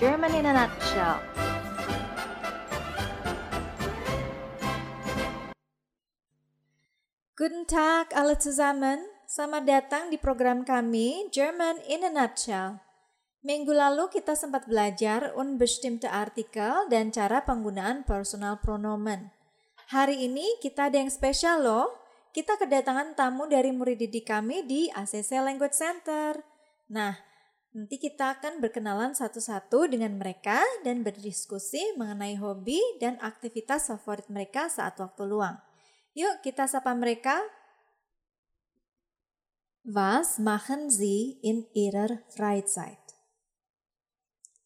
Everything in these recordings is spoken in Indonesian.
German in a Nutshell. Guten Tag alle zusammen. Selamat datang di program kami German in a Nutshell. Minggu lalu kita sempat belajar unbestimmte Artikel dan cara penggunaan personal pronomen. Hari ini kita ada yang spesial loh. Kita kedatangan tamu dari murid didik kami di ACC Language Center. Nah, nanti kita akan berkenalan satu-satu dengan mereka dan berdiskusi mengenai hobi dan aktivitas favorit mereka saat waktu luang. Yuk kita sapa mereka. Was machen Sie in Ihrer Freizeit?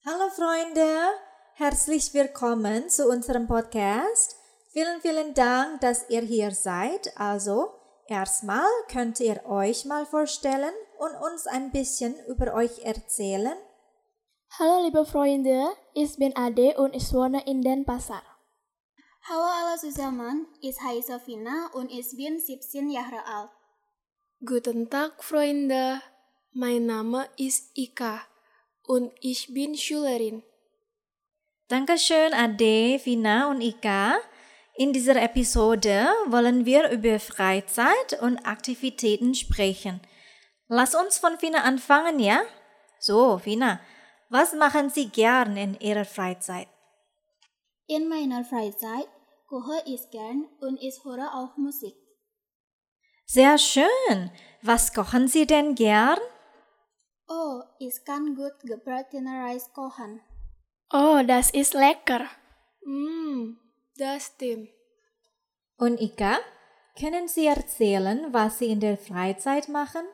Hallo Freunde, herzlich willkommen zu unserem Podcast. Vielen, vielen Dank, dass ihr hier seid. Also, erstmal könnt ihr euch mal vorstellen und uns ein bisschen über euch erzählen. Hallo liebe Freunde, ich bin Ade und ich wohne in Denpasar. Hallo alle zusammen, ich heiße Fina und ich bin 17 Jahre alt. Guten Tag Freunde, mein Name ist Ika und ich bin Schülerin. Dankeschön, Ade, Vina und Ika. In dieser Episode wollen wir über Freizeit und Aktivitäten sprechen. Lass uns von Vina anfangen, ja? So, Vina, was machen Sie gern in Ihrer Freizeit? In meiner Freizeit koche ich gern und ich höre auch Musik. Sehr schön. Was kochen Sie denn gern? Oh, ich kann gut gebratene Reis kochen. Oh, das ist lecker. Mmm, das stimmt. Und Ika, können Sie erzählen, was Sie in der Freizeit machen?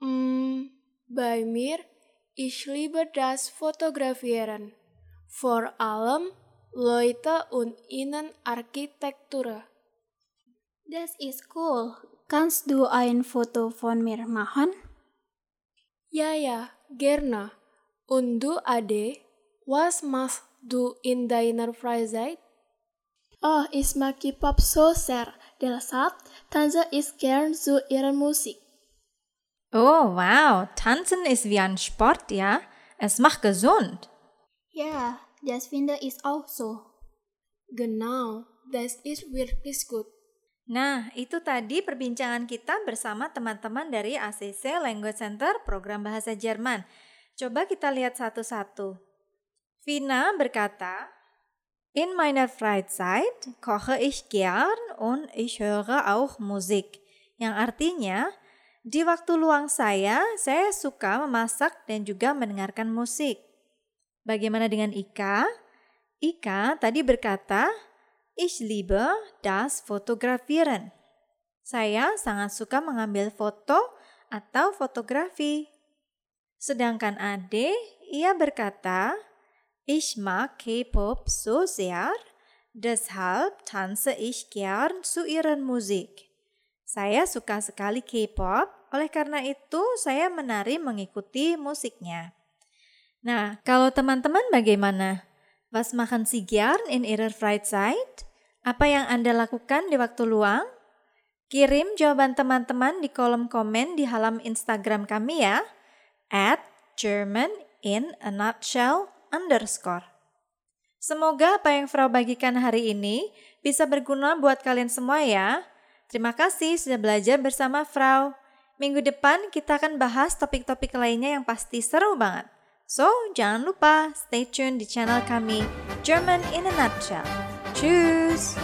Mm, bei mir, ich liebe das Fotografieren. Vor allem Leute und Innenarchitektur. Das ist cool. Kannst du ein Foto von mir machen? Ja, ja, gerne. Und du, Ade, was machst du in deiner Freizeit? Oh, ich mag K-Pop so sehr. Deshalb tanze ich gern zu ihrer Musik. Oh, wow. Tanzen ist wie ein Sport, ja? Es macht gesund. Ja, das finde ich auch so. Genau, das ist wirklich gut. Nah, itu tadi perbincangan kita bersama teman-teman dari ACC Language Center program bahasa Jerman. Coba kita lihat satu-satu. Vina berkata, In meiner Freizeit koche ich gern und ich höre auch Musik. Yang artinya, di waktu luang saya, saya suka memasak dan juga mendengarkan musik. Bagaimana dengan Ika? Ika tadi berkata, Ich liebe das Fotografieren. Saya sangat suka mengambil foto atau fotografi. Sedangkan Ade, ia berkata, Ich mag K-Pop so sehr, deshalb tanze ich gern zu ihren Musik. Saya suka sekali K-pop, oleh karena itu saya menari mengikuti musiknya. Nah, kalau teman-teman bagaimana? Was machen Sie gern in Ihrer Freizeit? Apa yang Anda lakukan di waktu luang? Kirim jawaban teman-teman di kolom komen di halaman Instagram kami ya, at German in a nutshell underscore. Semoga apa yang Frau bagikan hari ini bisa berguna buat kalian semua ya. Terima kasih sudah belajar bersama Frau. Minggu depan kita akan bahas topik-topik lainnya yang pasti seru banget. So, jangan lupa stay tune di channel kami German in a Nutshell. Tschüss!